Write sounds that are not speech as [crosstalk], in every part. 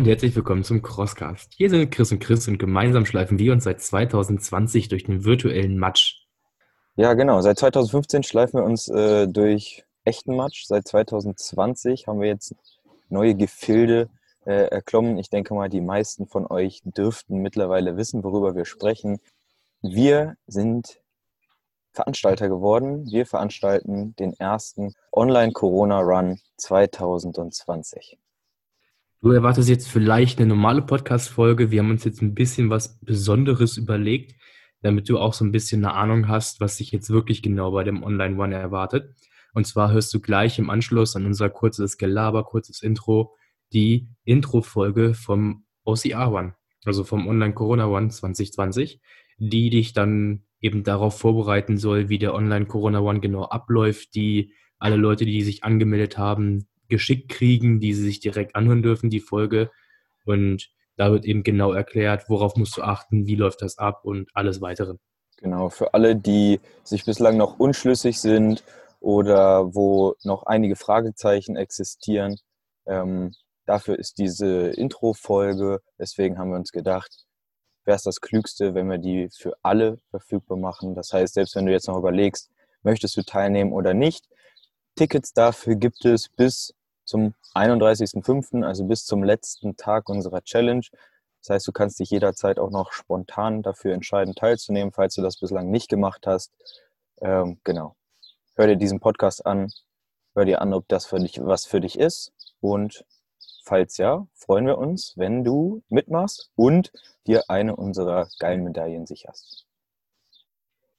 Und herzlich willkommen zum Crosscast. Hier sind Chris und Chris und gemeinsam schleifen wir uns seit 2020 durch den virtuellen Matsch. Ja, genau. Seit 2015 schleifen wir uns äh, durch echten Matsch. Seit 2020 haben wir jetzt neue Gefilde äh, erklommen. Ich denke mal, die meisten von euch dürften mittlerweile wissen, worüber wir sprechen. Wir sind Veranstalter geworden. Wir veranstalten den ersten Online-Corona-Run 2020. Du erwartest jetzt vielleicht eine normale Podcast-Folge. Wir haben uns jetzt ein bisschen was Besonderes überlegt, damit du auch so ein bisschen eine Ahnung hast, was sich jetzt wirklich genau bei dem Online-One erwartet. Und zwar hörst du gleich im Anschluss an unser kurzes Gelaber, kurzes Intro, die Intro-Folge vom OCR One, also vom Online-Corona One 2020, die dich dann eben darauf vorbereiten soll, wie der Online-Corona One genau abläuft, die alle Leute, die sich angemeldet haben, geschickt kriegen, die sie sich direkt anhören dürfen, die Folge. Und da wird eben genau erklärt, worauf musst du achten, wie läuft das ab und alles weitere. Genau, für alle, die sich bislang noch unschlüssig sind oder wo noch einige Fragezeichen existieren, ähm, dafür ist diese Intro-Folge. Deswegen haben wir uns gedacht, wäre es das Klügste, wenn wir die für alle verfügbar machen. Das heißt, selbst wenn du jetzt noch überlegst, möchtest du teilnehmen oder nicht, Tickets dafür gibt es bis zum 31.05., also bis zum letzten Tag unserer Challenge. Das heißt, du kannst dich jederzeit auch noch spontan dafür entscheiden, teilzunehmen, falls du das bislang nicht gemacht hast. Ähm, genau. Hör dir diesen Podcast an, hör dir an, ob das für dich was für dich ist. Und falls ja, freuen wir uns, wenn du mitmachst und dir eine unserer geilen Medaillen sicherst.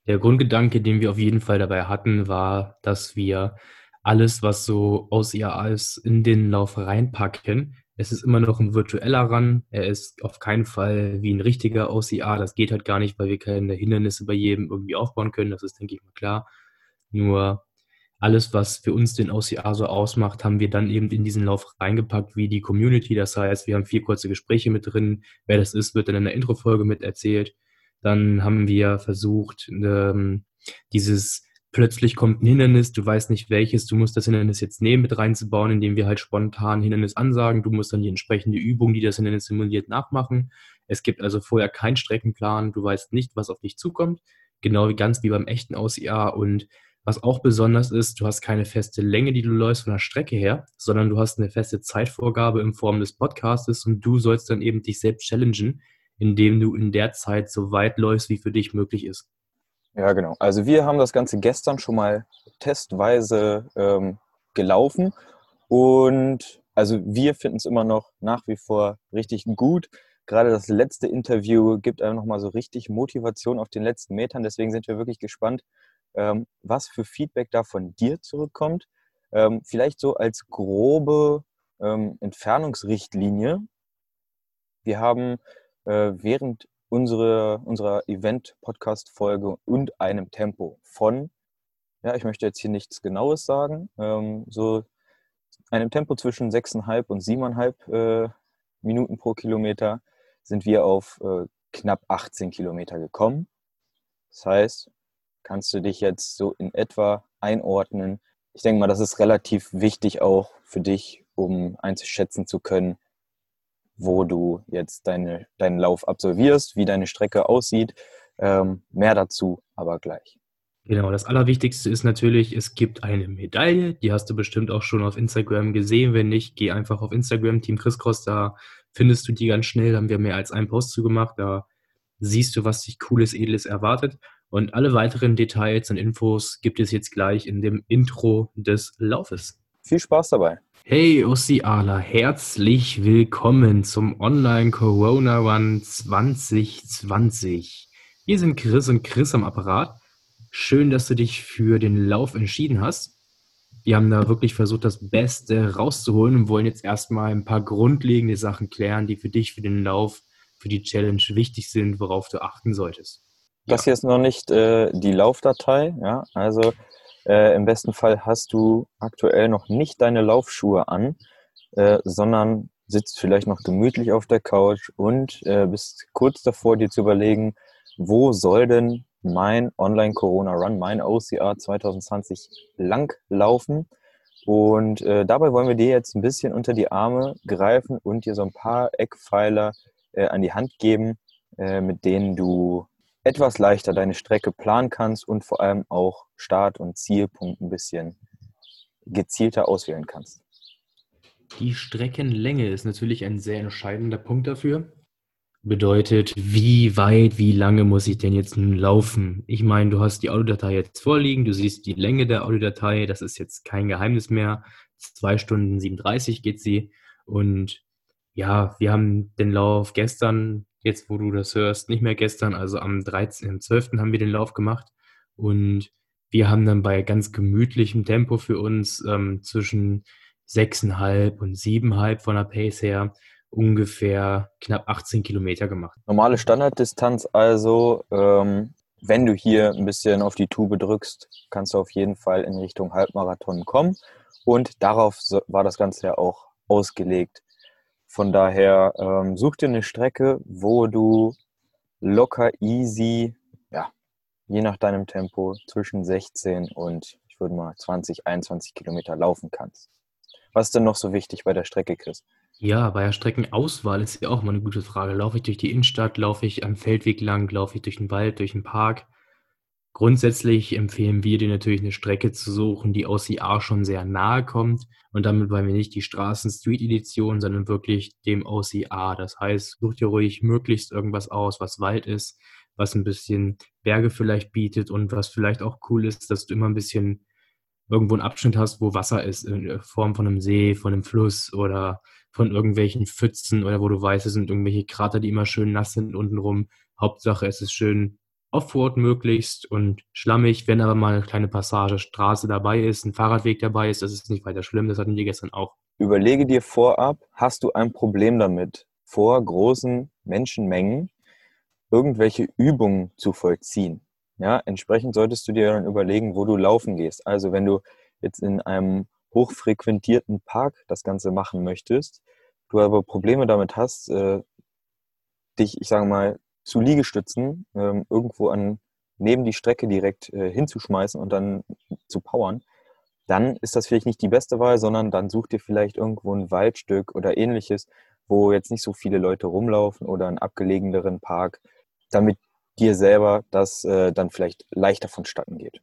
Der Grundgedanke, den wir auf jeden Fall dabei hatten, war, dass wir alles, was so aus IAA ist, in den Lauf reinpacken. Es ist immer noch ein virtueller Run. Er ist auf keinen Fall wie ein richtiger OCA. Das geht halt gar nicht, weil wir keine Hindernisse bei jedem irgendwie aufbauen können. Das ist, denke ich mal, klar. Nur alles, was für uns den OCA so ausmacht, haben wir dann eben in diesen Lauf reingepackt, wie die Community. Das heißt, wir haben vier kurze Gespräche mit drin. Wer das ist, wird dann in der Introfolge mit erzählt. Dann haben wir versucht, ähm, dieses plötzlich kommt ein Hindernis, du weißt nicht welches, du musst das Hindernis jetzt nehmen, mit reinzubauen, indem wir halt spontan Hindernis ansagen. Du musst dann die entsprechende Übung, die das Hindernis simuliert, nachmachen. Es gibt also vorher keinen Streckenplan, du weißt nicht, was auf dich zukommt, genau wie ganz wie beim echten OCA. Und was auch besonders ist, du hast keine feste Länge, die du läufst von der Strecke her, sondern du hast eine feste Zeitvorgabe in Form des Podcastes und du sollst dann eben dich selbst challengen, indem du in der Zeit so weit läufst, wie für dich möglich ist. Ja, genau. Also wir haben das Ganze gestern schon mal testweise ähm, gelaufen und also wir finden es immer noch nach wie vor richtig gut. Gerade das letzte Interview gibt einem nochmal so richtig Motivation auf den letzten Metern. Deswegen sind wir wirklich gespannt, ähm, was für Feedback da von dir zurückkommt. Ähm, vielleicht so als grobe ähm, Entfernungsrichtlinie. Wir haben äh, während unsere, unserer Event-Podcast-Folge und einem Tempo von, ja, ich möchte jetzt hier nichts Genaues sagen, ähm, so einem Tempo zwischen 6,5 und 7,5 äh, Minuten pro Kilometer sind wir auf äh, knapp 18 Kilometer gekommen. Das heißt, kannst du dich jetzt so in etwa einordnen. Ich denke mal, das ist relativ wichtig auch für dich, um einzuschätzen zu können, wo du jetzt deine, deinen Lauf absolvierst, wie deine Strecke aussieht. Ähm, mehr dazu aber gleich. Genau, das Allerwichtigste ist natürlich, es gibt eine Medaille. Die hast du bestimmt auch schon auf Instagram gesehen. Wenn nicht, geh einfach auf Instagram, Team Chriscross, da findest du die ganz schnell. Da haben wir mehr als einen Post zu gemacht. Da siehst du, was dich Cooles, Edles erwartet. Und alle weiteren Details und Infos gibt es jetzt gleich in dem Intro des Laufes. Viel Spaß dabei. Hey Ossiala, herzlich willkommen zum Online Corona One 2020. Hier sind Chris und Chris am Apparat. Schön, dass du dich für den Lauf entschieden hast. Wir haben da wirklich versucht, das Beste rauszuholen und wollen jetzt erstmal ein paar grundlegende Sachen klären, die für dich, für den Lauf, für die Challenge wichtig sind, worauf du achten solltest. Das hier ist noch nicht äh, die Laufdatei, ja. Also äh, Im besten Fall hast du aktuell noch nicht deine Laufschuhe an, äh, sondern sitzt vielleicht noch gemütlich auf der Couch und äh, bist kurz davor, dir zu überlegen, wo soll denn mein Online-Corona-Run, mein OCR 2020 lang laufen? Und äh, dabei wollen wir dir jetzt ein bisschen unter die Arme greifen und dir so ein paar Eckpfeiler äh, an die Hand geben, äh, mit denen du etwas leichter deine Strecke planen kannst und vor allem auch Start- und Zielpunkt ein bisschen gezielter auswählen kannst. Die Streckenlänge ist natürlich ein sehr entscheidender Punkt dafür. Bedeutet, wie weit, wie lange muss ich denn jetzt nun laufen? Ich meine, du hast die Audiodatei jetzt vorliegen, du siehst die Länge der Audiodatei, das ist jetzt kein Geheimnis mehr. Zwei Stunden 37 geht sie. Und ja, wir haben den Lauf gestern, jetzt wo du das hörst, nicht mehr gestern, also am 13.12. haben wir den Lauf gemacht. Und wir haben dann bei ganz gemütlichem Tempo für uns ähm, zwischen 6,5 und 7,5 von der Pace her ungefähr knapp 18 Kilometer gemacht. Normale Standarddistanz also, ähm, wenn du hier ein bisschen auf die Tube drückst, kannst du auf jeden Fall in Richtung Halbmarathon kommen. Und darauf war das Ganze ja auch ausgelegt. Von daher ähm, such dir eine Strecke, wo du locker easy, ja, je nach deinem Tempo zwischen 16 und ich würde mal 20, 21 Kilometer laufen kannst. Was ist denn noch so wichtig bei der Strecke, Chris? Ja, bei der Streckenauswahl ist ja auch mal eine gute Frage. Laufe ich durch die Innenstadt, laufe ich am Feldweg lang, laufe ich durch den Wald, durch den Park? Grundsätzlich empfehlen wir dir natürlich eine Strecke zu suchen, die OCR schon sehr nahe kommt. Und damit meinen wir nicht die Straßen-Street-Edition, sondern wirklich dem OCR. Das heißt, such dir ruhig möglichst irgendwas aus, was Wald ist, was ein bisschen Berge vielleicht bietet und was vielleicht auch cool ist, dass du immer ein bisschen irgendwo einen Abschnitt hast, wo Wasser ist, in Form von einem See, von einem Fluss oder von irgendwelchen Pfützen oder wo du weißt, es sind irgendwelche Krater, die immer schön nass sind untenrum. Hauptsache, es ist schön Offroad möglichst und schlammig, wenn aber mal eine kleine Passage Straße dabei ist, ein Fahrradweg dabei ist, das ist nicht weiter schlimm, das hatten wir gestern auch. Überlege dir vorab, hast du ein Problem damit, vor großen Menschenmengen irgendwelche Übungen zu vollziehen? Ja, entsprechend solltest du dir dann überlegen, wo du laufen gehst. Also wenn du jetzt in einem hochfrequentierten Park das Ganze machen möchtest, du aber Probleme damit hast, äh, dich, ich sage mal, zu Liegestützen äh, irgendwo an neben die Strecke direkt äh, hinzuschmeißen und dann zu powern, dann ist das vielleicht nicht die beste Wahl, sondern dann such dir vielleicht irgendwo ein Waldstück oder ähnliches, wo jetzt nicht so viele Leute rumlaufen oder einen abgelegeneren Park, damit dir selber das äh, dann vielleicht leichter vonstatten geht.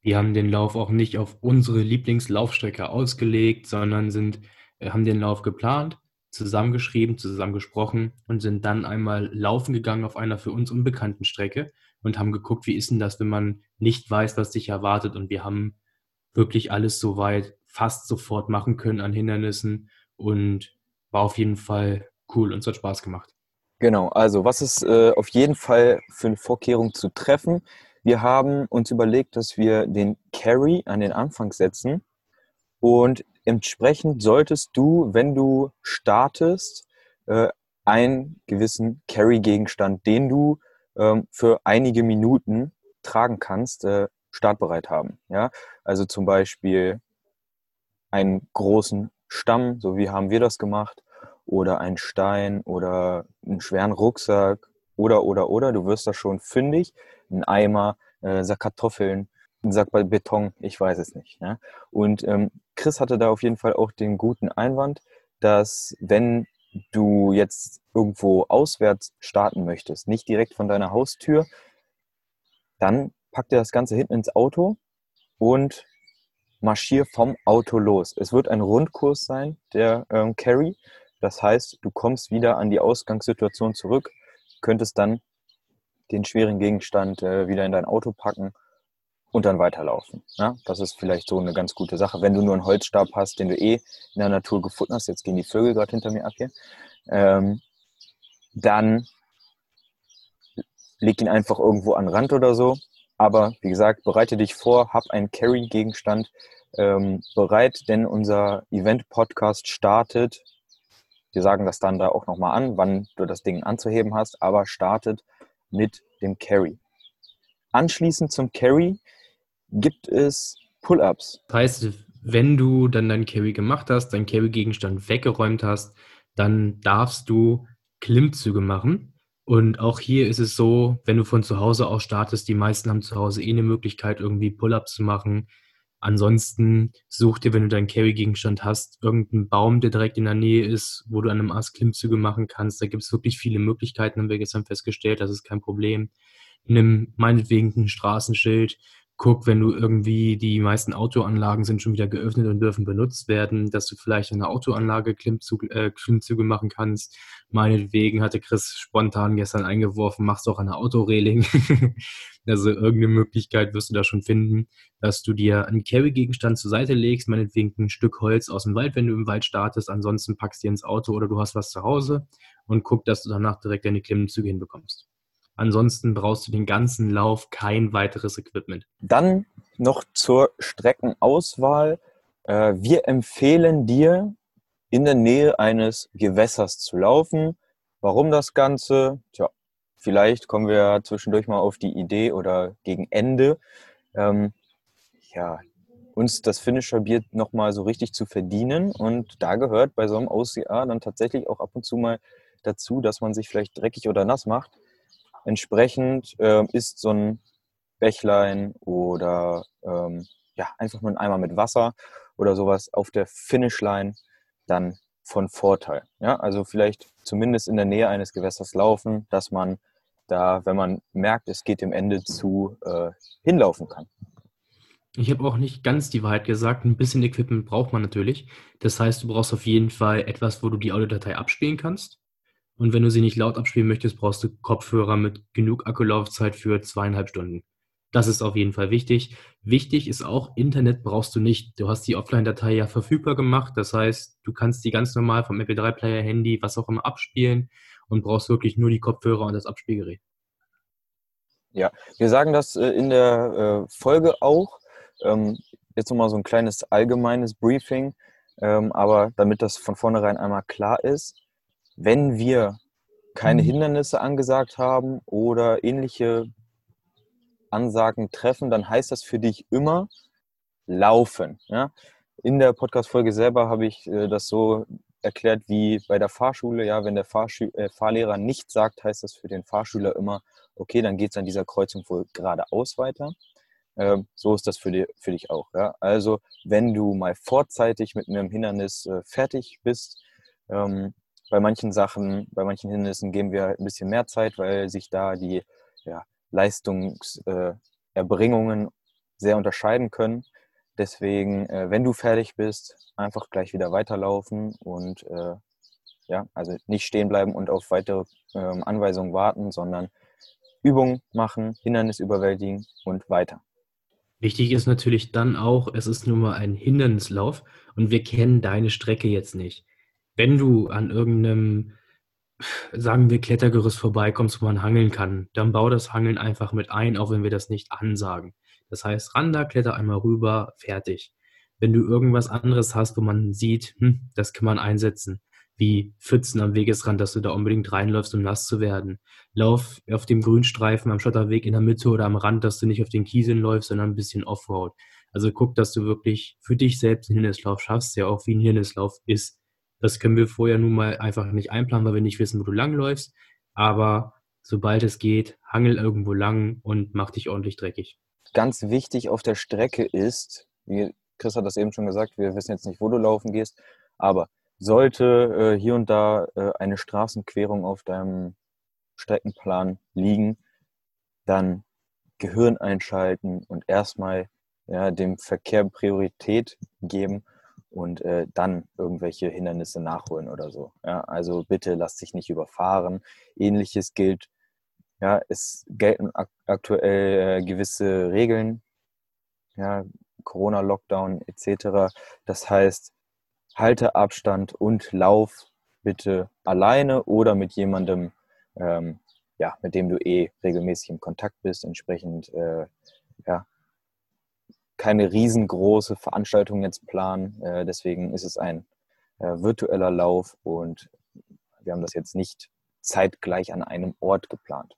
Wir haben den Lauf auch nicht auf unsere Lieblingslaufstrecke ausgelegt, sondern sind, äh, haben den Lauf geplant, zusammengeschrieben, zusammengesprochen und sind dann einmal laufen gegangen auf einer für uns unbekannten Strecke und haben geguckt, wie ist denn das, wenn man nicht weiß, was sich erwartet. Und wir haben wirklich alles soweit fast sofort machen können an Hindernissen und war auf jeden Fall cool und es hat Spaß gemacht. Genau, also was ist äh, auf jeden Fall für eine Vorkehrung zu treffen? Wir haben uns überlegt, dass wir den Carry an den Anfang setzen und entsprechend solltest du, wenn du startest, äh, einen gewissen Carry-Gegenstand, den du ähm, für einige Minuten tragen kannst, äh, startbereit haben. Ja? Also zum Beispiel einen großen Stamm, so wie haben wir das gemacht, oder ein Stein oder einen schweren Rucksack oder, oder, oder. Du wirst da schon fündig. Ein Eimer, äh, Sack Kartoffeln, ein Sack Beton, ich weiß es nicht. Ja? Und ähm, Chris hatte da auf jeden Fall auch den guten Einwand, dass wenn du jetzt irgendwo auswärts starten möchtest, nicht direkt von deiner Haustür, dann pack dir das Ganze hinten ins Auto und marschier vom Auto los. Es wird ein Rundkurs sein, der ähm, Carry. Das heißt, du kommst wieder an die Ausgangssituation zurück, könntest dann den schweren Gegenstand äh, wieder in dein Auto packen und dann weiterlaufen. Ja? Das ist vielleicht so eine ganz gute Sache. Wenn du nur einen Holzstab hast, den du eh in der Natur gefunden hast, jetzt gehen die Vögel gerade hinter mir ab hier, ähm, dann leg ihn einfach irgendwo an den Rand oder so. Aber wie gesagt, bereite dich vor, hab einen Carry-Gegenstand ähm, bereit, denn unser Event-Podcast startet wir sagen das dann da auch nochmal an, wann du das Ding anzuheben hast, aber startet mit dem Carry. Anschließend zum Carry gibt es Pull-ups. Das heißt, wenn du dann dein Carry gemacht hast, deinen Carry-Gegenstand weggeräumt hast, dann darfst du Klimmzüge machen. Und auch hier ist es so, wenn du von zu Hause aus startest, die meisten haben zu Hause eh eine Möglichkeit, irgendwie Pull-ups zu machen. Ansonsten such dir, wenn du deinen Carry-Gegenstand hast, irgendeinen Baum, der direkt in der Nähe ist, wo du an einem Ast Klimmzüge machen kannst. Da gibt es wirklich viele Möglichkeiten, haben wir gestern festgestellt. Das ist kein Problem. Nimm meinetwegen ein Straßenschild, guck, wenn du irgendwie die meisten Autoanlagen sind schon wieder geöffnet und dürfen benutzt werden, dass du vielleicht eine Autoanlage Klimmzüge, äh, Klimmzüge machen kannst. Meinetwegen hatte Chris spontan gestern eingeworfen, machst auch eine Autoreling. [laughs] also irgendeine Möglichkeit wirst du da schon finden, dass du dir einen Carry-Gegenstand zur Seite legst, meinetwegen ein Stück Holz aus dem Wald, wenn du im Wald startest. Ansonsten packst du dir ins Auto oder du hast was zu Hause und guck, dass du danach direkt deine Klimmzüge hinbekommst. Ansonsten brauchst du den ganzen Lauf kein weiteres Equipment. Dann noch zur Streckenauswahl. Äh, wir empfehlen dir, in der Nähe eines Gewässers zu laufen. Warum das Ganze? Tja, vielleicht kommen wir zwischendurch mal auf die Idee oder gegen Ende, ähm, ja, uns das Finisher Bier nochmal so richtig zu verdienen. Und da gehört bei so einem OCA dann tatsächlich auch ab und zu mal dazu, dass man sich vielleicht dreckig oder nass macht. Entsprechend äh, ist so ein Bächlein oder ähm, ja, einfach nur ein Eimer mit Wasser oder sowas auf der Finishline dann von Vorteil. Ja, also vielleicht zumindest in der Nähe eines Gewässers laufen, dass man da, wenn man merkt, es geht dem Ende zu, äh, hinlaufen kann. Ich habe auch nicht ganz die Wahrheit gesagt. Ein bisschen Equipment braucht man natürlich. Das heißt, du brauchst auf jeden Fall etwas, wo du die Audiodatei abspielen kannst. Und wenn du sie nicht laut abspielen möchtest, brauchst du Kopfhörer mit genug Akkulaufzeit für zweieinhalb Stunden. Das ist auf jeden Fall wichtig. Wichtig ist auch, Internet brauchst du nicht. Du hast die Offline-Datei ja verfügbar gemacht. Das heißt, du kannst die ganz normal vom MP3-Player, Handy, was auch immer abspielen und brauchst wirklich nur die Kopfhörer und das Abspielgerät. Ja, wir sagen das äh, in der äh, Folge auch. Ähm, jetzt nochmal so ein kleines allgemeines Briefing. Ähm, aber damit das von vornherein einmal klar ist, wenn wir keine mhm. Hindernisse angesagt haben oder ähnliche Ansagen treffen, dann heißt das für dich immer laufen. Ja? In der Podcast-Folge selber habe ich äh, das so erklärt wie bei der Fahrschule. Ja, wenn der Fahrschü äh, Fahrlehrer nichts sagt, heißt das für den Fahrschüler immer, okay, dann geht es an dieser Kreuzung wohl geradeaus weiter. Ähm, so ist das für, die, für dich auch. Ja? Also, wenn du mal vorzeitig mit einem Hindernis äh, fertig bist, ähm, bei manchen Sachen, bei manchen Hindernissen geben wir ein bisschen mehr Zeit, weil sich da die ja, Leistungserbringungen äh, sehr unterscheiden können. Deswegen, äh, wenn du fertig bist, einfach gleich wieder weiterlaufen und äh, ja, also nicht stehen bleiben und auf weitere ähm, Anweisungen warten, sondern Übung machen, Hindernis überwältigen und weiter. Wichtig ist natürlich dann auch, es ist nun mal ein Hindernislauf und wir kennen deine Strecke jetzt nicht wenn du an irgendeinem, sagen wir, Klettergerüst vorbeikommst, wo man hangeln kann, dann bau das Hangeln einfach mit ein, auch wenn wir das nicht ansagen. Das heißt, ran da, kletter einmal rüber, fertig. Wenn du irgendwas anderes hast, wo man sieht, hm, das kann man einsetzen, wie Pfützen am Wegesrand, dass du da unbedingt reinläufst, um nass zu werden. Lauf auf dem Grünstreifen am Schotterweg in der Mitte oder am Rand, dass du nicht auf den Kieseln läufst, sondern ein bisschen Offroad. Also guck, dass du wirklich für dich selbst einen Hindernislauf schaffst, der auch wie ein Hindernislauf ist. Das können wir vorher nun mal einfach nicht einplanen, weil wir nicht wissen, wo du langläufst. Aber sobald es geht, hangel irgendwo lang und mach dich ordentlich dreckig. Ganz wichtig auf der Strecke ist, wie Chris hat das eben schon gesagt, wir wissen jetzt nicht, wo du laufen gehst, aber sollte äh, hier und da äh, eine Straßenquerung auf deinem Streckenplan liegen, dann Gehirn einschalten und erstmal ja, dem Verkehr Priorität geben und äh, dann irgendwelche Hindernisse nachholen oder so. Ja, also bitte lass dich nicht überfahren. Ähnliches gilt, ja, es gelten ak aktuell äh, gewisse Regeln, ja, Corona-Lockdown etc. Das heißt, halte Abstand und lauf bitte alleine oder mit jemandem, ähm, ja, mit dem du eh regelmäßig im Kontakt bist. Entsprechend, äh, ja, keine riesengroße Veranstaltung jetzt planen. Äh, deswegen ist es ein äh, virtueller Lauf und wir haben das jetzt nicht zeitgleich an einem Ort geplant.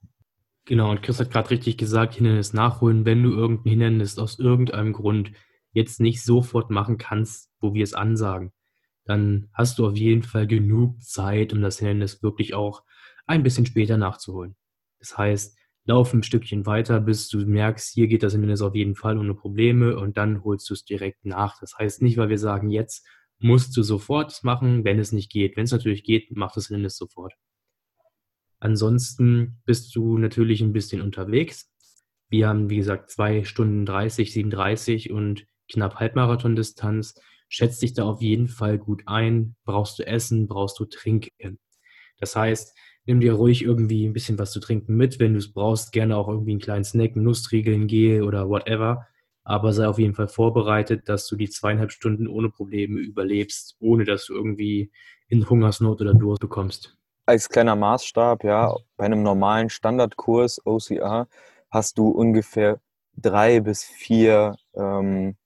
Genau, und Chris hat gerade richtig gesagt, Hindernis nachholen, wenn du irgendein Hindernis aus irgendeinem Grund jetzt nicht sofort machen kannst, wo wir es ansagen, dann hast du auf jeden Fall genug Zeit, um das Hindernis wirklich auch ein bisschen später nachzuholen. Das heißt, lauf ein Stückchen weiter, bis du merkst, hier geht das Hindernis auf jeden Fall ohne Probleme und dann holst du es direkt nach. Das heißt nicht, weil wir sagen, jetzt musst du sofort machen, wenn es nicht geht. Wenn es natürlich geht, mach das Hindernis sofort. Ansonsten bist du natürlich ein bisschen unterwegs. Wir haben, wie gesagt, zwei Stunden 30, 37 und knapp Halbmarathon-Distanz. Schätz dich da auf jeden Fall gut ein. Brauchst du Essen, brauchst du Trinken. Das heißt, nimm dir ruhig irgendwie ein bisschen was zu trinken mit. Wenn du es brauchst, gerne auch irgendwie einen kleinen Snack, Nusstriegeln, Gel oder whatever. Aber sei auf jeden Fall vorbereitet, dass du die zweieinhalb Stunden ohne Probleme überlebst, ohne dass du irgendwie in Hungersnot oder Durst bekommst. Als kleiner Maßstab, ja, bei einem normalen Standardkurs OCR hast du ungefähr drei bis vier ähm,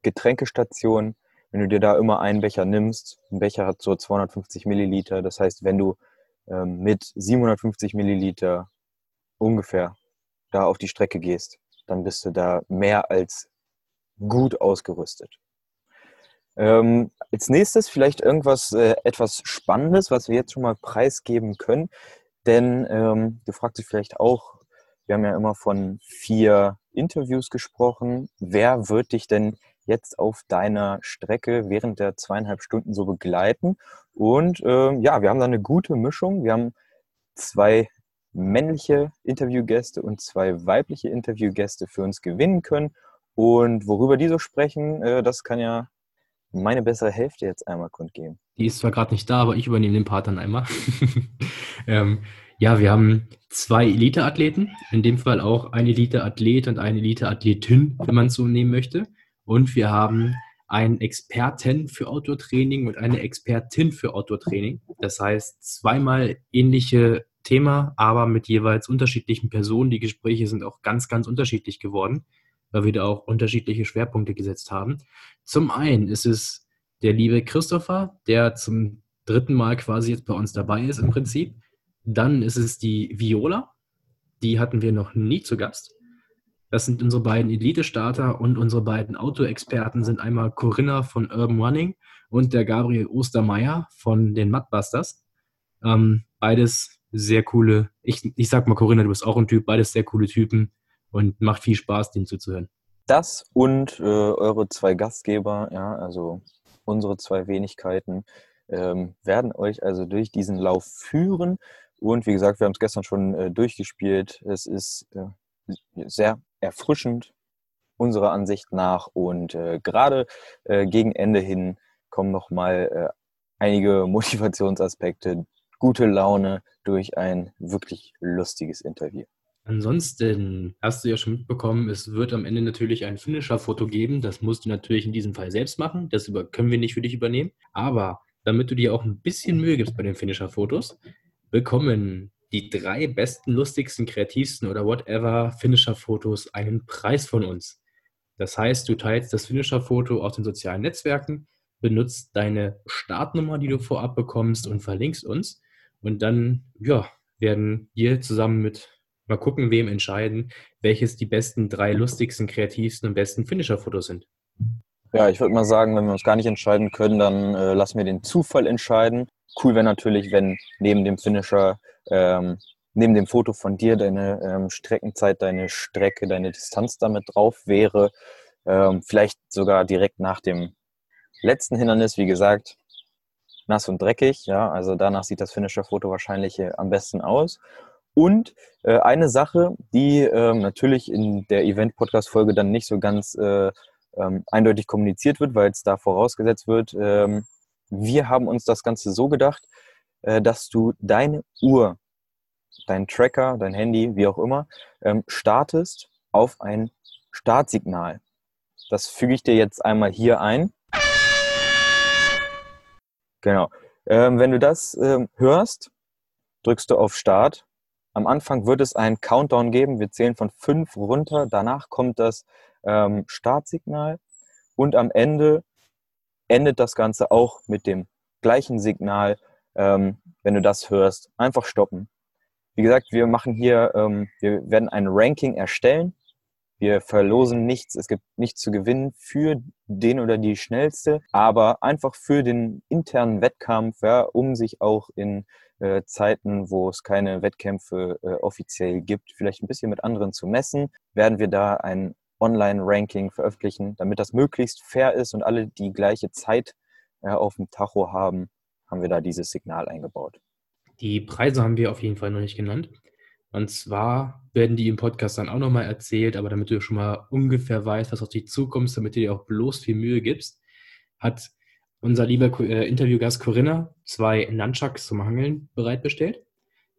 Getränkestationen. Wenn du dir da immer einen Becher nimmst, ein Becher hat so 250 Milliliter, das heißt, wenn du ähm, mit 750 Milliliter ungefähr da auf die Strecke gehst, dann bist du da mehr als gut ausgerüstet. Ähm, als nächstes vielleicht irgendwas äh, etwas Spannendes, was wir jetzt schon mal preisgeben können. Denn ähm, du fragst dich vielleicht auch, wir haben ja immer von vier Interviews gesprochen. Wer wird dich denn jetzt auf deiner Strecke während der zweieinhalb Stunden so begleiten? Und ähm, ja, wir haben da eine gute Mischung. Wir haben zwei männliche Interviewgäste und zwei weibliche Interviewgäste für uns gewinnen können. Und worüber die so sprechen, äh, das kann ja meine bessere Hälfte jetzt einmal kundgeben. Die ist zwar gerade nicht da, aber ich übernehme den Part dann einmal. [laughs] ähm, ja, wir haben zwei Elite-Athleten, in dem Fall auch ein Elite-Athlet und eine Elite-Athletin, wenn man es so nehmen möchte. Und wir haben einen Experten für Outdoor-Training und eine Expertin für Outdoor-Training. Das heißt, zweimal ähnliche Thema, aber mit jeweils unterschiedlichen Personen. Die Gespräche sind auch ganz, ganz unterschiedlich geworden, weil wir da auch unterschiedliche Schwerpunkte gesetzt haben. Zum einen ist es der liebe Christopher, der zum dritten Mal quasi jetzt bei uns dabei ist im Prinzip. Dann ist es die Viola, die hatten wir noch nie zu Gast. Das sind unsere beiden Elite-Starter und unsere beiden Auto-Experten sind einmal Corinna von Urban Running und der Gabriel Ostermeier von den Mudbusters. Ähm, beides sehr coole, ich, ich sag mal, Corinna, du bist auch ein Typ, beides sehr coole Typen und macht viel Spaß, denen zuzuhören. Das und äh, eure zwei Gastgeber, ja, also unsere zwei Wenigkeiten, ähm, werden euch also durch diesen Lauf führen. Und wie gesagt, wir haben es gestern schon äh, durchgespielt. Es ist äh, sehr erfrischend unserer Ansicht nach und äh, gerade äh, gegen Ende hin kommen nochmal äh, einige [laughs] Motivationsaspekte, gute Laune durch ein wirklich lustiges Interview. Ansonsten hast du ja schon mitbekommen, es wird am Ende natürlich ein Finisher-Foto geben. Das musst du natürlich in diesem Fall selbst machen. Das können wir nicht für dich übernehmen. Aber damit du dir auch ein bisschen Mühe gibst bei den Finisher-Fotos, bekommen die drei besten, lustigsten, kreativsten oder whatever Finisher-Fotos einen Preis von uns. Das heißt, du teilst das Finisher-Foto auf den sozialen Netzwerken, benutzt deine Startnummer, die du vorab bekommst und verlinkst uns. Und dann, ja, werden wir zusammen mit mal gucken, wem entscheiden, welches die besten drei lustigsten, kreativsten und besten Finisher-Fotos sind. Ja, ich würde mal sagen, wenn wir uns gar nicht entscheiden können, dann äh, lassen wir den Zufall entscheiden. Cool wäre natürlich, wenn neben dem Finisher, ähm, neben dem Foto von dir deine ähm, Streckenzeit, deine Strecke, deine Distanz damit drauf wäre. Ähm, vielleicht sogar direkt nach dem letzten Hindernis, wie gesagt, nass und dreckig. Ja, also danach sieht das Finisher-Foto wahrscheinlich äh, am besten aus. Und äh, eine Sache, die äh, natürlich in der Event-Podcast-Folge dann nicht so ganz äh, ähm, eindeutig kommuniziert wird, weil es da vorausgesetzt wird, ähm, wir haben uns das Ganze so gedacht, dass du deine Uhr, dein Tracker, dein Handy, wie auch immer, ähm, startest auf ein Startsignal. Das füge ich dir jetzt einmal hier ein. Genau. Ähm, wenn du das ähm, hörst, drückst du auf Start. Am Anfang wird es einen Countdown geben. Wir zählen von fünf runter. Danach kommt das Startsignal. Und am Ende endet das Ganze auch mit dem gleichen Signal. Ähm, wenn du das hörst, einfach stoppen. Wie gesagt, wir machen hier, ähm, wir werden ein Ranking erstellen wir verlosen nichts, es gibt nichts zu gewinnen für den oder die schnellste, aber einfach für den internen Wettkampf, ja, um sich auch in äh, Zeiten, wo es keine Wettkämpfe äh, offiziell gibt, vielleicht ein bisschen mit anderen zu messen, werden wir da ein Online-Ranking veröffentlichen, damit das möglichst fair ist und alle die gleiche Zeit äh, auf dem Tacho haben, haben wir da dieses Signal eingebaut. Die Preise haben wir auf jeden Fall noch nicht genannt. Und zwar werden die im Podcast dann auch nochmal erzählt, aber damit du schon mal ungefähr weißt, was auf dich zukommt, damit du dir auch bloß viel Mühe gibst, hat unser lieber äh, Interviewgast Corinna zwei Nunchucks zum Hangeln bereitbestellt.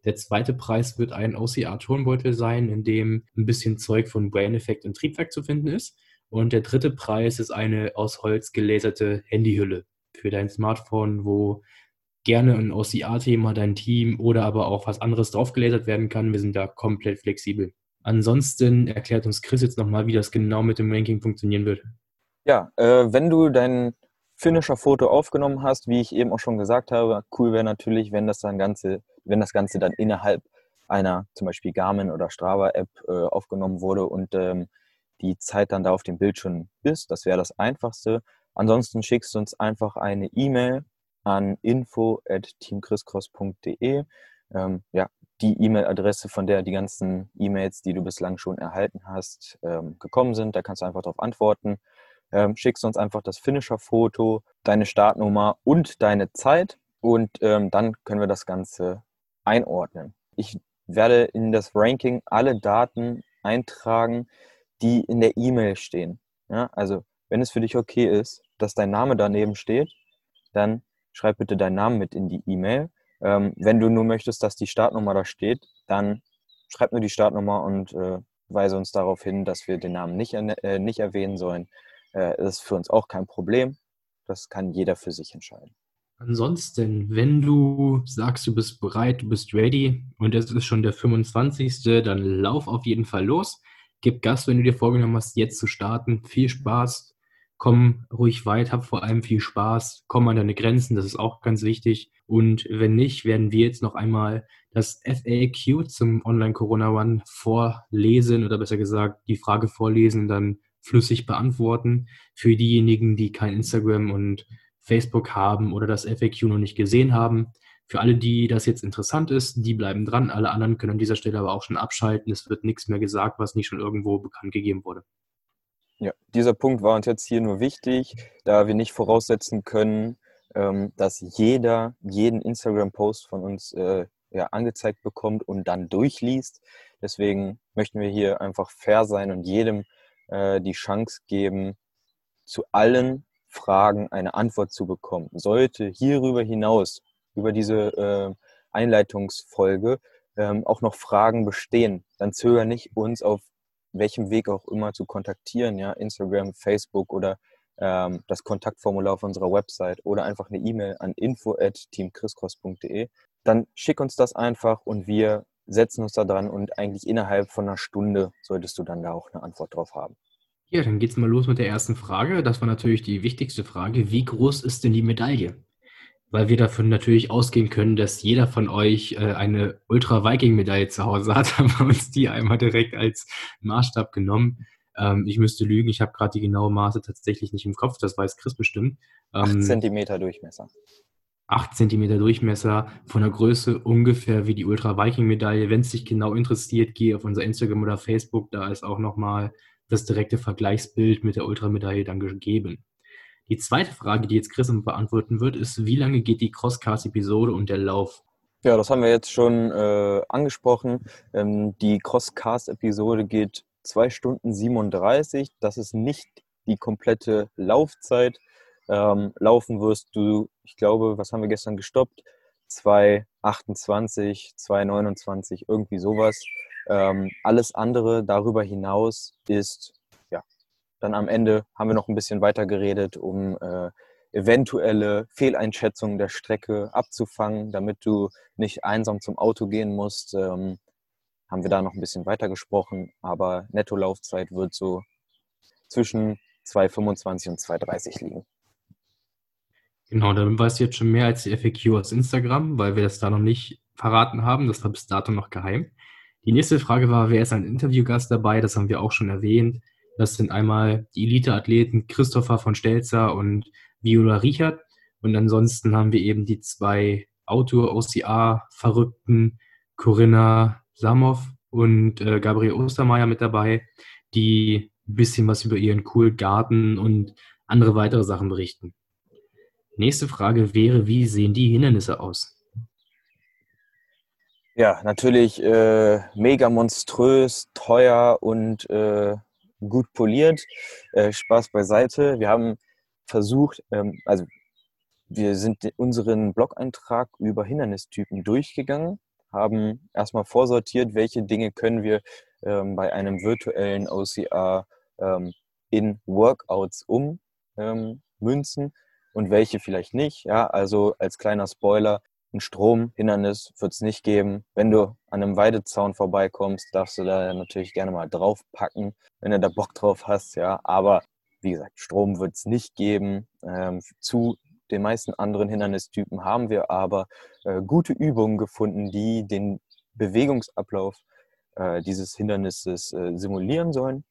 Der zweite Preis wird ein OCR-Turnbeutel sein, in dem ein bisschen Zeug von Brain Effect und Triebwerk zu finden ist. Und der dritte Preis ist eine aus Holz gelaserte Handyhülle für dein Smartphone, wo gerne ein OCR-Thema, dein Team oder aber auch was anderes draufgelasert werden kann. Wir sind da komplett flexibel. Ansonsten erklärt uns Chris jetzt nochmal, wie das genau mit dem Ranking funktionieren wird. Ja, äh, wenn du dein Finisher-Foto aufgenommen hast, wie ich eben auch schon gesagt habe, cool wäre natürlich, wenn das dann Ganze, wenn das Ganze dann innerhalb einer zum Beispiel Garmin oder Strava-App äh, aufgenommen wurde und ähm, die Zeit dann da auf dem Bildschirm ist. Das wäre das Einfachste. Ansonsten schickst du uns einfach eine E-Mail an info.teamchriscross.de. Ähm, ja, die E-Mail-Adresse, von der die ganzen E-Mails, die du bislang schon erhalten hast, ähm, gekommen sind. Da kannst du einfach darauf antworten. Ähm, schickst uns einfach das Finisher-Foto, deine Startnummer und deine Zeit und ähm, dann können wir das Ganze einordnen. Ich werde in das Ranking alle Daten eintragen, die in der E-Mail stehen. Ja, also wenn es für dich okay ist, dass dein Name daneben steht, dann schreib bitte deinen Namen mit in die E-Mail. Ähm, wenn du nur möchtest, dass die Startnummer da steht, dann schreib nur die Startnummer und äh, weise uns darauf hin, dass wir den Namen nicht, äh, nicht erwähnen sollen. Äh, das ist für uns auch kein Problem. Das kann jeder für sich entscheiden. Ansonsten, wenn du sagst, du bist bereit, du bist ready und es ist schon der 25., dann lauf auf jeden Fall los. Gib Gas, wenn du dir vorgenommen hast, jetzt zu starten. Viel Spaß komm ruhig weit, hab vor allem viel Spaß, komm an deine Grenzen, das ist auch ganz wichtig. Und wenn nicht, werden wir jetzt noch einmal das FAQ zum Online-Corona-One vorlesen oder besser gesagt die Frage vorlesen, dann flüssig beantworten. Für diejenigen, die kein Instagram und Facebook haben oder das FAQ noch nicht gesehen haben. Für alle, die das jetzt interessant ist, die bleiben dran. Alle anderen können an dieser Stelle aber auch schon abschalten. Es wird nichts mehr gesagt, was nicht schon irgendwo bekannt gegeben wurde. Ja, dieser Punkt war uns jetzt hier nur wichtig, da wir nicht voraussetzen können, ähm, dass jeder jeden Instagram-Post von uns äh, ja, angezeigt bekommt und dann durchliest. Deswegen möchten wir hier einfach fair sein und jedem äh, die Chance geben, zu allen Fragen eine Antwort zu bekommen. Sollte hierüber hinaus, über diese äh, Einleitungsfolge, ähm, auch noch Fragen bestehen, dann zöger nicht, uns auf welchem Weg auch immer zu kontaktieren, ja, Instagram, Facebook oder ähm, das Kontaktformular auf unserer Website oder einfach eine E-Mail an info@teamchriscross.de, dann schick uns das einfach und wir setzen uns da dran und eigentlich innerhalb von einer Stunde solltest du dann da auch eine Antwort drauf haben. Ja, dann geht's mal los mit der ersten Frage. Das war natürlich die wichtigste Frage. Wie groß ist denn die Medaille? Weil wir davon natürlich ausgehen können, dass jeder von euch äh, eine Ultra-Viking-Medaille zu Hause hat, [laughs] haben wir uns die einmal direkt als Maßstab genommen. Ähm, ich müsste lügen, ich habe gerade die genaue Maße tatsächlich nicht im Kopf, das weiß Chris bestimmt. Ähm, 8 cm Durchmesser. 8 cm Durchmesser, von der Größe ungefähr wie die Ultra-Viking-Medaille. Wenn es dich genau interessiert, geh auf unser Instagram oder Facebook, da ist auch nochmal das direkte Vergleichsbild mit der Ultra-Medaille dann gegeben. Die zweite Frage, die jetzt Chris beantworten wird, ist, wie lange geht die Crosscast-Episode und der Lauf? Ja, das haben wir jetzt schon äh, angesprochen. Ähm, die Crosscast-Episode geht 2 Stunden 37. Das ist nicht die komplette Laufzeit. Ähm, laufen wirst du, ich glaube, was haben wir gestern gestoppt? 2,28, 2,29, irgendwie sowas. Ähm, alles andere darüber hinaus ist dann am Ende haben wir noch ein bisschen weiter geredet, um äh, eventuelle Fehleinschätzungen der Strecke abzufangen, damit du nicht einsam zum Auto gehen musst. Ähm, haben wir da noch ein bisschen weiter gesprochen, aber Netto-Laufzeit wird so zwischen 2,25 und 2,30 liegen. Genau, dann weißt du jetzt schon mehr als die FAQ aus Instagram, weil wir das da noch nicht verraten haben. Das war bis dato noch geheim. Die nächste Frage war, wer ist ein Interviewgast dabei? Das haben wir auch schon erwähnt. Das sind einmal die Elite-Athleten Christopher von Stelzer und Viola Richard. Und ansonsten haben wir eben die zwei Autor, OCA, Verrückten, Corinna Samov und äh, Gabriel Ostermeier mit dabei, die ein bisschen was über ihren coolen Garten und andere weitere Sachen berichten. Nächste Frage wäre, wie sehen die Hindernisse aus? Ja, natürlich äh, mega monströs, teuer und äh, gut poliert. Äh, Spaß beiseite. Wir haben versucht, ähm, also wir sind unseren Blog-Eintrag über Hindernistypen durchgegangen, haben erstmal vorsortiert, welche Dinge können wir ähm, bei einem virtuellen OCR ähm, in Workouts ummünzen ähm, und welche vielleicht nicht. Ja, also als kleiner Spoiler, ein Stromhindernis wird es nicht geben. Wenn du an einem Weidezaun vorbeikommst, darfst du da natürlich gerne mal draufpacken, wenn du da Bock drauf hast. Ja, aber wie gesagt, Strom wird es nicht geben. Ähm, zu den meisten anderen Hindernistypen haben wir aber äh, gute Übungen gefunden, die den Bewegungsablauf äh, dieses Hindernisses äh, simulieren sollen.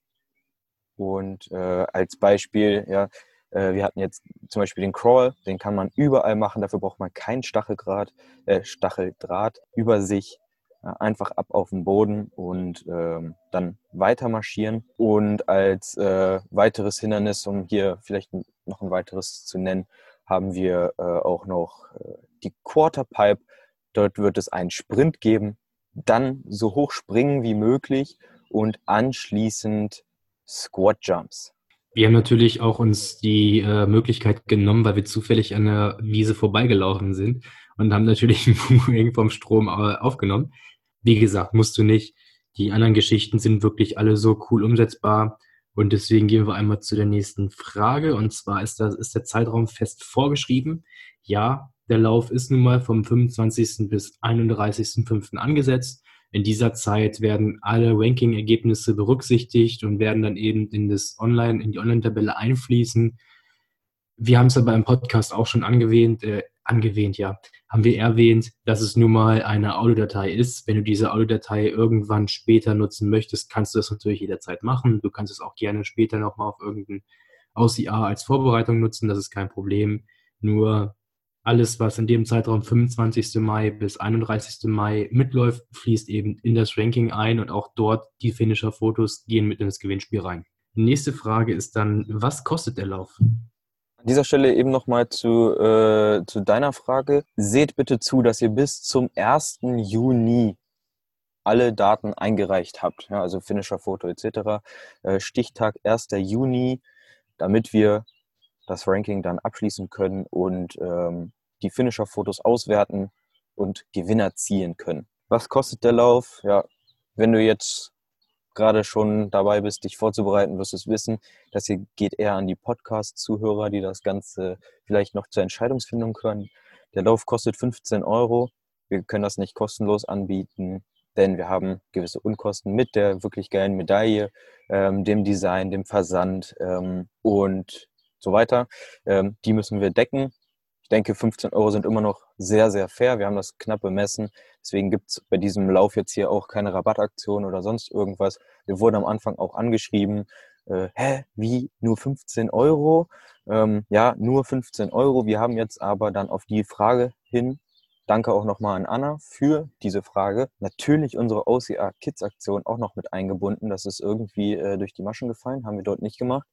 Und äh, als Beispiel, ja, äh, wir hatten jetzt zum Beispiel den Crawl, den kann man überall machen, dafür braucht man keinen Stacheldraht, äh, Stacheldraht über sich, einfach ab auf den Boden und ähm, dann weiter marschieren. Und als äh, weiteres Hindernis, um hier vielleicht noch ein weiteres zu nennen, haben wir äh, auch noch die Quarterpipe. Dort wird es einen Sprint geben, dann so hoch springen wie möglich und anschließend Squat Jumps. Wir haben natürlich auch uns die äh, Möglichkeit genommen, weil wir zufällig an der Wiese vorbeigelaufen sind und haben natürlich ein [laughs] Boomerang vom Strom äh, aufgenommen. Wie gesagt, musst du nicht. Die anderen Geschichten sind wirklich alle so cool umsetzbar. Und deswegen gehen wir einmal zu der nächsten Frage. Und zwar ist, das, ist der Zeitraum fest vorgeschrieben. Ja, der Lauf ist nun mal vom 25. bis 31.05. angesetzt. In dieser Zeit werden alle Ranking-Ergebnisse berücksichtigt und werden dann eben in das Online, in die Online-Tabelle einfließen. Wir haben es aber im Podcast auch schon angewähnt, äh, angewähnt, ja, haben wir erwähnt, dass es nun mal eine Audiodatei ist. Wenn du diese Audiodatei irgendwann später nutzen möchtest, kannst du das natürlich jederzeit machen. Du kannst es auch gerne später nochmal auf irgendein OCR als Vorbereitung nutzen, das ist kein Problem. Nur alles, was in dem Zeitraum 25. Mai bis 31. Mai mitläuft, fließt eben in das Ranking ein und auch dort die Finisher-Fotos gehen mit in das Gewinnspiel rein. nächste Frage ist dann, was kostet der Lauf? An dieser Stelle eben nochmal zu, äh, zu deiner Frage. Seht bitte zu, dass ihr bis zum 1. Juni alle Daten eingereicht habt, ja, also Finisher-Foto etc. Äh, Stichtag 1. Juni, damit wir das Ranking dann abschließen können und ähm, die Finisher-Fotos auswerten und Gewinner ziehen können. Was kostet der Lauf? Ja, wenn du jetzt gerade schon dabei bist, dich vorzubereiten, wirst du es wissen. Das hier geht eher an die Podcast-Zuhörer, die das Ganze vielleicht noch zur Entscheidungsfindung hören. Der Lauf kostet 15 Euro. Wir können das nicht kostenlos anbieten, denn wir haben gewisse Unkosten mit der wirklich geilen Medaille, ähm, dem Design, dem Versand ähm, und so weiter. Ähm, die müssen wir decken. Ich denke, 15 Euro sind immer noch sehr, sehr fair. Wir haben das knapp bemessen. Deswegen gibt es bei diesem Lauf jetzt hier auch keine Rabattaktion oder sonst irgendwas. Wir wurden am Anfang auch angeschrieben, äh, hä, wie, nur 15 Euro? Ähm, ja, nur 15 Euro. Wir haben jetzt aber dann auf die Frage hin, danke auch nochmal an Anna für diese Frage, natürlich unsere OCR Kids Aktion auch noch mit eingebunden. Das ist irgendwie äh, durch die Maschen gefallen, haben wir dort nicht gemacht.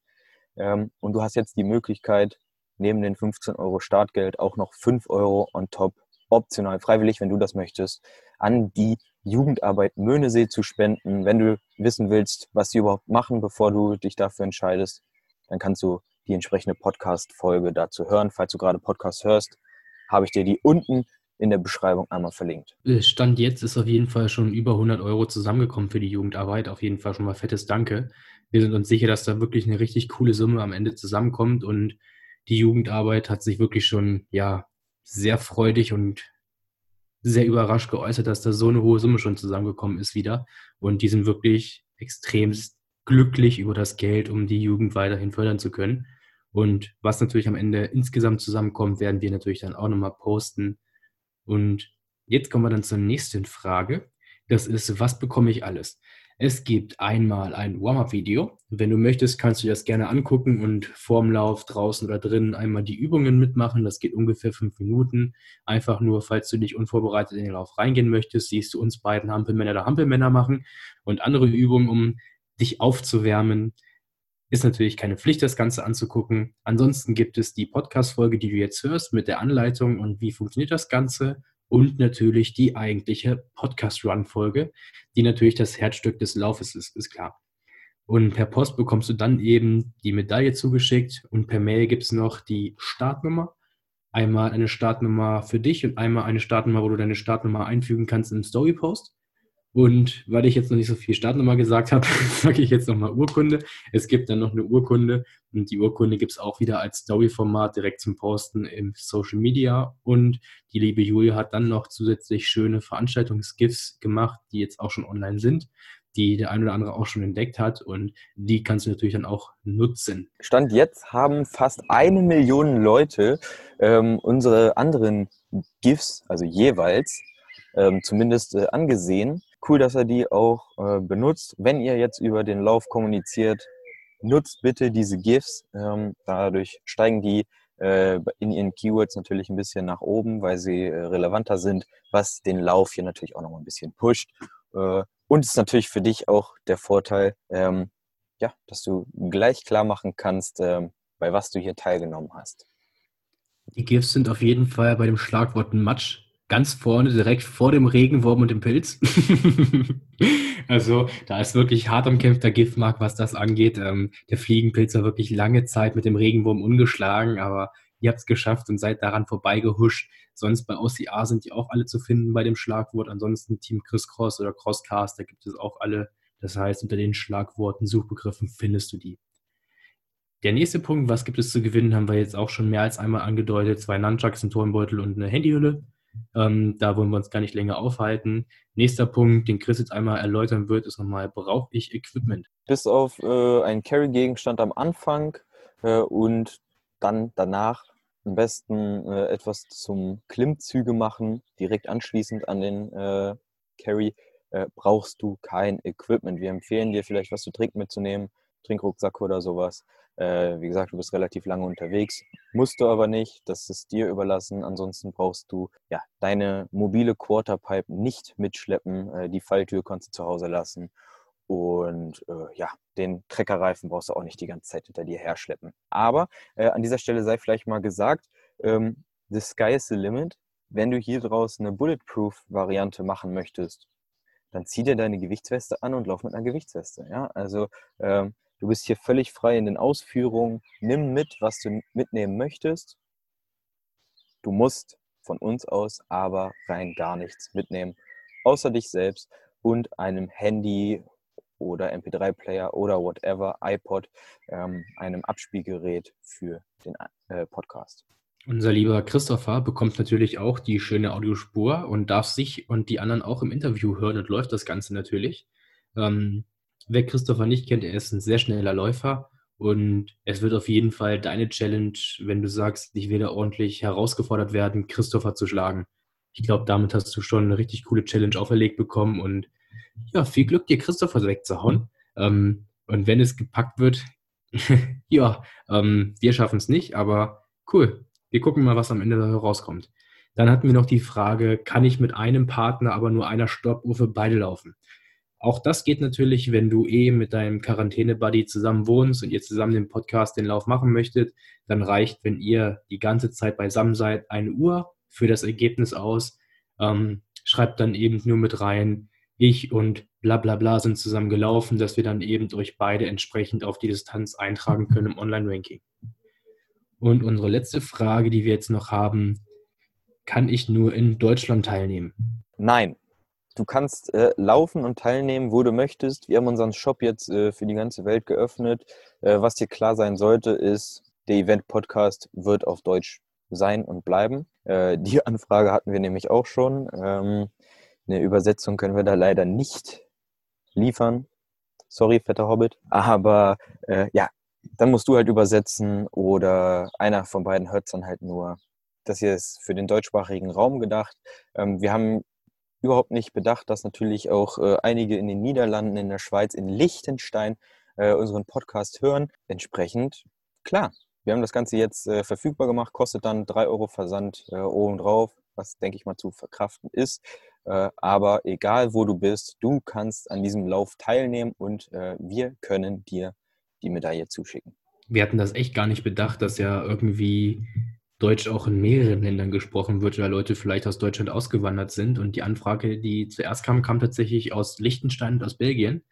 Ähm, und du hast jetzt die Möglichkeit, neben den 15 Euro Startgeld auch noch 5 Euro on top, optional, freiwillig, wenn du das möchtest, an die Jugendarbeit Möhnesee zu spenden. Wenn du wissen willst, was sie überhaupt machen, bevor du dich dafür entscheidest, dann kannst du die entsprechende Podcast-Folge dazu hören. Falls du gerade Podcast hörst, habe ich dir die unten in der Beschreibung einmal verlinkt. Äh, Stand jetzt ist auf jeden Fall schon über 100 Euro zusammengekommen für die Jugendarbeit. Auf jeden Fall schon mal fettes Danke. Wir sind uns sicher, dass da wirklich eine richtig coole Summe am Ende zusammenkommt und die Jugendarbeit hat sich wirklich schon ja sehr freudig und sehr überrascht geäußert, dass da so eine hohe Summe schon zusammengekommen ist wieder. Und die sind wirklich extrem glücklich über das Geld, um die Jugend weiterhin fördern zu können. Und was natürlich am Ende insgesamt zusammenkommt, werden wir natürlich dann auch nochmal posten. Und jetzt kommen wir dann zur nächsten Frage. Das ist, was bekomme ich alles? Es gibt einmal ein Warm-up-Video. Wenn du möchtest, kannst du dir das gerne angucken und vorm Lauf draußen oder drinnen einmal die Übungen mitmachen. Das geht ungefähr fünf Minuten. Einfach nur, falls du nicht unvorbereitet in den Lauf reingehen möchtest, siehst du uns beiden Hampelmänner oder Hampelmänner machen und andere Übungen, um dich aufzuwärmen. Ist natürlich keine Pflicht, das Ganze anzugucken. Ansonsten gibt es die Podcast-Folge, die du jetzt hörst, mit der Anleitung und wie funktioniert das Ganze und natürlich die eigentliche Podcast-Run-Folge, die natürlich das Herzstück des Laufes ist, ist klar. Und per Post bekommst du dann eben die Medaille zugeschickt und per Mail gibt es noch die Startnummer. Einmal eine Startnummer für dich und einmal eine Startnummer, wo du deine Startnummer einfügen kannst im Story-Post. Und weil ich jetzt noch nicht so viel Startnummer gesagt habe, [laughs] sage ich jetzt nochmal Urkunde. Es gibt dann noch eine Urkunde und die Urkunde gibt es auch wieder als Story-Format direkt zum Posten im Social Media. Und die liebe Julia hat dann noch zusätzlich schöne Veranstaltungsgifts gemacht, die jetzt auch schon online sind, die der ein oder andere auch schon entdeckt hat und die kannst du natürlich dann auch nutzen. Stand jetzt haben fast eine Million Leute ähm, unsere anderen GIFs, also jeweils, ähm, zumindest äh, angesehen cool, dass er die auch äh, benutzt. Wenn ihr jetzt über den Lauf kommuniziert, nutzt bitte diese GIFs. Ähm, dadurch steigen die äh, in ihren Keywords natürlich ein bisschen nach oben, weil sie äh, relevanter sind, was den Lauf hier natürlich auch noch ein bisschen pusht. Äh, und es ist natürlich für dich auch der Vorteil, ähm, ja, dass du gleich klar machen kannst, ähm, bei was du hier teilgenommen hast. Die GIFs sind auf jeden Fall bei dem Schlagwort Matsch ganz vorne, direkt vor dem Regenwurm und dem Pilz. [laughs] also da ist wirklich hart umkämpfter Giftmark, was das angeht. Ähm, der Fliegenpilz war wirklich lange Zeit mit dem Regenwurm ungeschlagen, aber ihr habt es geschafft und seid daran vorbeigehuscht. Sonst bei OCA sind die auch alle zu finden bei dem Schlagwort. Ansonsten Team Chris Cross oder Crosscast, da gibt es auch alle. Das heißt, unter den Schlagworten, Suchbegriffen findest du die. Der nächste Punkt, was gibt es zu gewinnen, haben wir jetzt auch schon mehr als einmal angedeutet. Zwei Nunchucks, ein Turnbeutel und eine Handyhülle. Ähm, da wollen wir uns gar nicht länger aufhalten. Nächster Punkt, den Chris jetzt einmal erläutern wird, ist nochmal, brauche ich Equipment? Bis auf äh, einen Carry-Gegenstand am Anfang äh, und dann danach am besten äh, etwas zum Klimmzüge machen, direkt anschließend an den äh, Carry, äh, brauchst du kein Equipment. Wir empfehlen dir vielleicht was zu trinken mitzunehmen, Trinkrucksack oder sowas. Äh, wie gesagt, du bist relativ lange unterwegs, musst du aber nicht, das ist dir überlassen. Ansonsten brauchst du ja deine mobile Quarterpipe nicht mitschleppen. Äh, die Falltür kannst du zu Hause lassen. Und äh, ja, den Treckerreifen brauchst du auch nicht die ganze Zeit hinter dir herschleppen. Aber äh, an dieser Stelle sei vielleicht mal gesagt, ähm, the sky is the limit. Wenn du hier draus eine Bulletproof-Variante machen möchtest, dann zieh dir deine Gewichtsweste an und lauf mit einer Gewichtsweste. Ja? Also ähm, Du bist hier völlig frei in den Ausführungen. Nimm mit, was du mitnehmen möchtest. Du musst von uns aus aber rein gar nichts mitnehmen, außer dich selbst und einem Handy oder MP3-Player oder whatever, iPod, ähm, einem Abspielgerät für den äh, Podcast. Unser lieber Christopher bekommt natürlich auch die schöne Audiospur und darf sich und die anderen auch im Interview hören und läuft das Ganze natürlich. Ähm, Wer Christopher nicht kennt, er ist ein sehr schneller Läufer und es wird auf jeden Fall deine Challenge, wenn du sagst, ich da ordentlich herausgefordert werden, Christopher zu schlagen. Ich glaube, damit hast du schon eine richtig coole Challenge auferlegt bekommen und ja, viel Glück, dir Christopher wegzuhauen. Ähm, und wenn es gepackt wird, [laughs] ja, ähm, wir schaffen es nicht, aber cool. Wir gucken mal, was am Ende herauskommt. Dann hatten wir noch die Frage, kann ich mit einem Partner aber nur einer Stoppuhr für beide laufen? Auch das geht natürlich, wenn du eh mit deinem Quarantäne-Buddy zusammen wohnst und ihr zusammen den Podcast, den Lauf machen möchtet, dann reicht, wenn ihr die ganze Zeit beisammen seid, eine Uhr für das Ergebnis aus. Ähm, schreibt dann eben nur mit rein, ich und bla bla bla sind zusammen gelaufen, dass wir dann eben euch beide entsprechend auf die Distanz eintragen können im Online-Ranking. Und unsere letzte Frage, die wir jetzt noch haben, kann ich nur in Deutschland teilnehmen? Nein, Du kannst äh, laufen und teilnehmen, wo du möchtest. Wir haben unseren Shop jetzt äh, für die ganze Welt geöffnet. Äh, was dir klar sein sollte, ist, der Event-Podcast wird auf Deutsch sein und bleiben. Äh, die [laughs] Anfrage hatten wir nämlich auch schon. Ähm, eine Übersetzung können wir da leider nicht liefern. Sorry, fetter Hobbit. Aber äh, ja, dann musst du halt übersetzen oder einer von beiden hört es dann halt nur. Das hier ist für den deutschsprachigen Raum gedacht. Ähm, wir haben überhaupt nicht bedacht, dass natürlich auch äh, einige in den Niederlanden, in der Schweiz, in Liechtenstein äh, unseren Podcast hören. Entsprechend, klar, wir haben das Ganze jetzt äh, verfügbar gemacht, kostet dann 3 Euro Versand äh, obendrauf, was denke ich mal zu verkraften ist. Äh, aber egal wo du bist, du kannst an diesem Lauf teilnehmen und äh, wir können dir die Medaille zuschicken. Wir hatten das echt gar nicht bedacht, dass ja irgendwie Deutsch auch in mehreren Ländern gesprochen wird, weil Leute vielleicht aus Deutschland ausgewandert sind. Und die Anfrage, die zuerst kam, kam tatsächlich aus Liechtenstein und aus Belgien.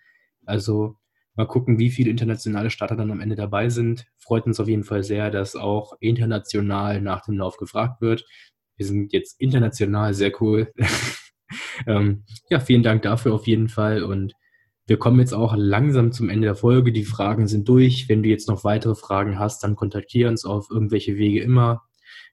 Also mal gucken, wie viele internationale Starter dann am Ende dabei sind. Freut uns auf jeden Fall sehr, dass auch international nach dem Lauf gefragt wird. Wir sind jetzt international sehr cool. [laughs] ähm, ja, vielen Dank dafür auf jeden Fall. Und wir kommen jetzt auch langsam zum Ende der Folge. Die Fragen sind durch. Wenn du jetzt noch weitere Fragen hast, dann kontaktiere uns auf irgendwelche Wege immer.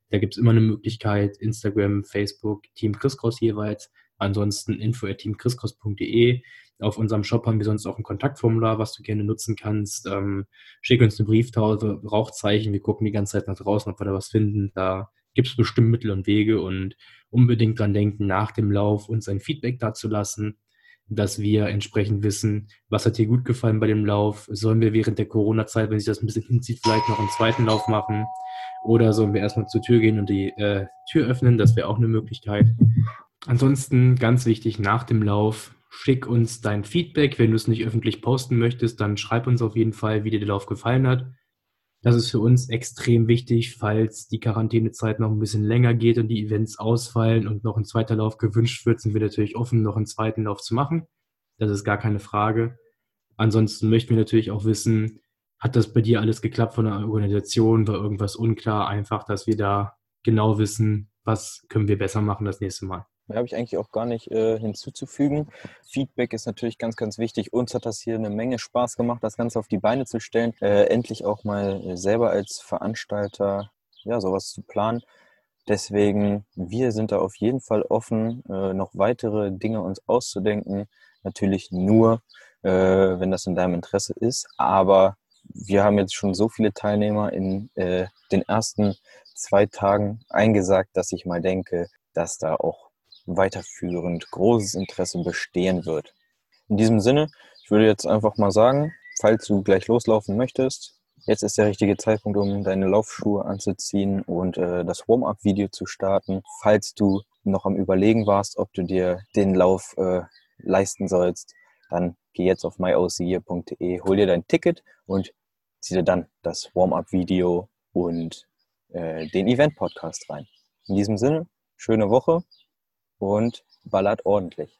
Da gibt es immer eine Möglichkeit, Instagram, Facebook, Team Chriskos jeweils. Ansonsten info at teamchriskos.de. Auf unserem Shop haben wir sonst auch ein Kontaktformular, was du gerne nutzen kannst. Ähm, schick uns eine Brieftaube, Rauchzeichen. Wir gucken die ganze Zeit nach draußen, ob wir da was finden. Da gibt es bestimmt Mittel und Wege und unbedingt dran denken, nach dem Lauf uns ein Feedback dazulassen, dass wir entsprechend wissen, was hat dir gut gefallen bei dem Lauf? Sollen wir während der Corona-Zeit, wenn sich das ein bisschen hinzieht, vielleicht noch einen zweiten Lauf machen? Oder sollen wir erstmal zur Tür gehen und die äh, Tür öffnen? Das wäre auch eine Möglichkeit. Ansonsten ganz wichtig, nach dem Lauf, schick uns dein Feedback. Wenn du es nicht öffentlich posten möchtest, dann schreib uns auf jeden Fall, wie dir der Lauf gefallen hat. Das ist für uns extrem wichtig, falls die Quarantänezeit noch ein bisschen länger geht und die Events ausfallen und noch ein zweiter Lauf gewünscht wird, sind wir natürlich offen, noch einen zweiten Lauf zu machen. Das ist gar keine Frage. Ansonsten möchten wir natürlich auch wissen, hat das bei dir alles geklappt von der Organisation? War irgendwas unklar? Einfach, dass wir da genau wissen, was können wir besser machen das nächste Mal. Da habe ich eigentlich auch gar nicht äh, hinzuzufügen. Feedback ist natürlich ganz, ganz wichtig. Uns hat das hier eine Menge Spaß gemacht, das Ganze auf die Beine zu stellen. Äh, endlich auch mal selber als Veranstalter ja, sowas zu planen. Deswegen, wir sind da auf jeden Fall offen, äh, noch weitere Dinge uns auszudenken. Natürlich nur, äh, wenn das in deinem Interesse ist. Aber wir haben jetzt schon so viele Teilnehmer in äh, den ersten zwei Tagen eingesagt, dass ich mal denke, dass da auch weiterführend großes Interesse bestehen wird. In diesem Sinne, ich würde jetzt einfach mal sagen, falls du gleich loslaufen möchtest, jetzt ist der richtige Zeitpunkt, um deine Laufschuhe anzuziehen und äh, das Warm-up-Video zu starten. Falls du noch am Überlegen warst, ob du dir den Lauf äh, leisten sollst, dann geh jetzt auf myocegear.de, hol dir dein Ticket und zieh dir dann das Warm-up-Video und äh, den Event-Podcast rein. In diesem Sinne, schöne Woche und ballert ordentlich.